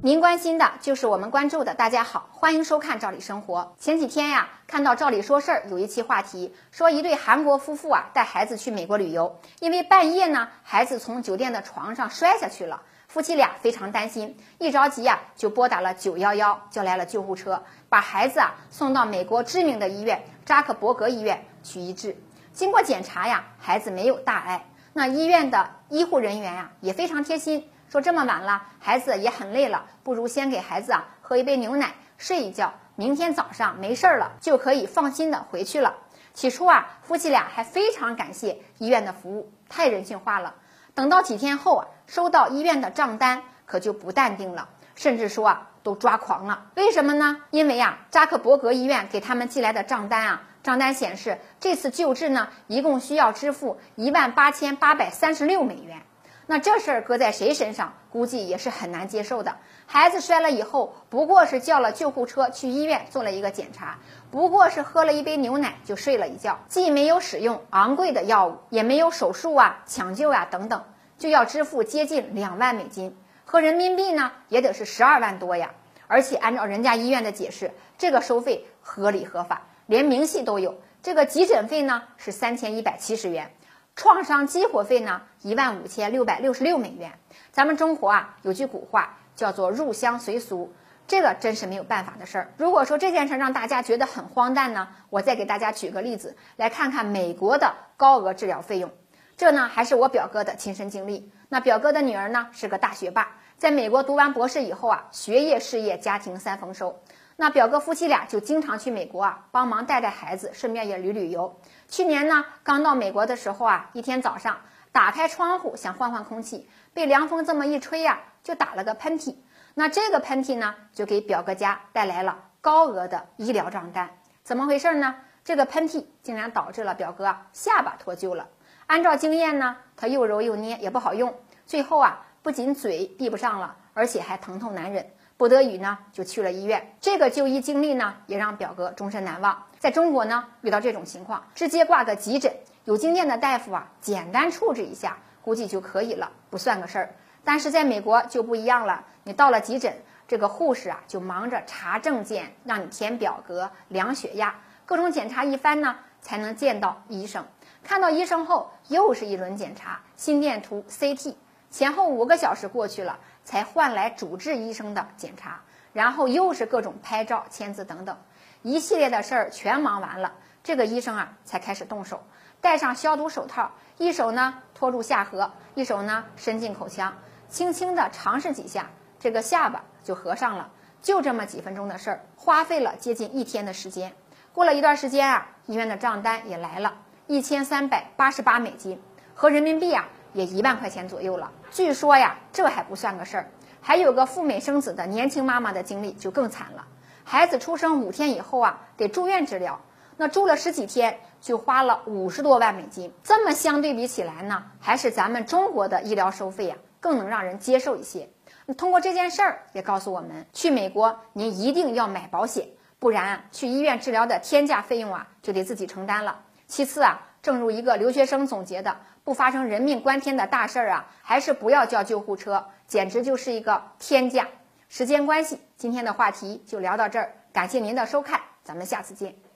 您关心的就是我们关注的。大家好，欢迎收看《赵理生活》。前几天呀，看到《赵理说事儿》有一期话题，说一对韩国夫妇啊带孩子去美国旅游，因为半夜呢孩子从酒店的床上摔下去了，夫妻俩非常担心，一着急呀就拨打了九幺幺，叫来了救护车，把孩子啊送到美国知名的医院扎克伯格医院去医治。经过检查呀，孩子没有大碍。那医院的医护人员呀也非常贴心，说这么晚了，孩子也很累了，不如先给孩子啊喝一杯牛奶，睡一觉，明天早上没事儿了就可以放心的回去了。起初啊，夫妻俩还非常感谢医院的服务，太人性化了。等到几天后啊，收到医院的账单，可就不淡定了，甚至说啊都抓狂了。为什么呢？因为啊，扎克伯格医院给他们寄来的账单啊。账单显示，这次救治呢，一共需要支付一万八千八百三十六美元。那这事儿搁在谁身上，估计也是很难接受的。孩子摔了以后，不过是叫了救护车去医院做了一个检查，不过是喝了一杯牛奶就睡了一觉，既没有使用昂贵的药物，也没有手术啊、抢救啊等等，就要支付接近两万美金，合人民币呢也得是十二万多呀。而且按照人家医院的解释，这个收费合理合法。连明细都有，这个急诊费呢是三千一百七十元，创伤激活费呢一万五千六百六十六美元。咱们中国啊有句古话叫做入乡随俗，这个真是没有办法的事儿。如果说这件事让大家觉得很荒诞呢，我再给大家举个例子，来看看美国的高额治疗费用。这呢还是我表哥的亲身经历。那表哥的女儿呢是个大学霸，在美国读完博士以后啊，学业、事业、家庭三丰收。那表哥夫妻俩就经常去美国啊，帮忙带带孩子，顺便也旅旅游。去年呢，刚到美国的时候啊，一天早上打开窗户想换换空气，被凉风这么一吹呀，就打了个喷嚏。那这个喷嚏呢，就给表哥家带来了高额的医疗账单。怎么回事呢？这个喷嚏竟然导致了表哥下巴脱臼了。按照经验呢，他又揉又捏也不好用，最后啊，不仅嘴闭不上了，而且还疼痛难忍。不得已呢，就去了医院。这个就医经历呢，也让表哥终身难忘。在中国呢，遇到这种情况，直接挂个急诊，有经验的大夫啊，简单处置一下，估计就可以了，不算个事儿。但是在美国就不一样了，你到了急诊，这个护士啊，就忙着查证件，让你填表格、量血压，各种检查一番呢，才能见到医生。看到医生后，又是一轮检查，心电图、CT。前后五个小时过去了，才换来主治医生的检查，然后又是各种拍照、签字等等，一系列的事儿全忙完了，这个医生啊才开始动手，戴上消毒手套，一手呢托住下颌，一手呢伸进口腔，轻轻的尝试几下，这个下巴就合上了。就这么几分钟的事儿，花费了接近一天的时间。过了一段时间啊，医院的账单也来了，一千三百八十八美金，合人民币啊。也一万块钱左右了。据说呀，这还不算个事儿，还有个赴美生子的年轻妈妈的经历就更惨了。孩子出生五天以后啊，得住院治疗，那住了十几天就花了五十多万美金。这么相对比起来呢，还是咱们中国的医疗收费啊更能让人接受一些。那通过这件事儿也告诉我们，去美国您一定要买保险，不然去医院治疗的天价费用啊就得自己承担了。其次啊。正如一个留学生总结的，不发生人命关天的大事儿啊，还是不要叫救护车，简直就是一个天价。时间关系，今天的话题就聊到这儿，感谢您的收看，咱们下次见。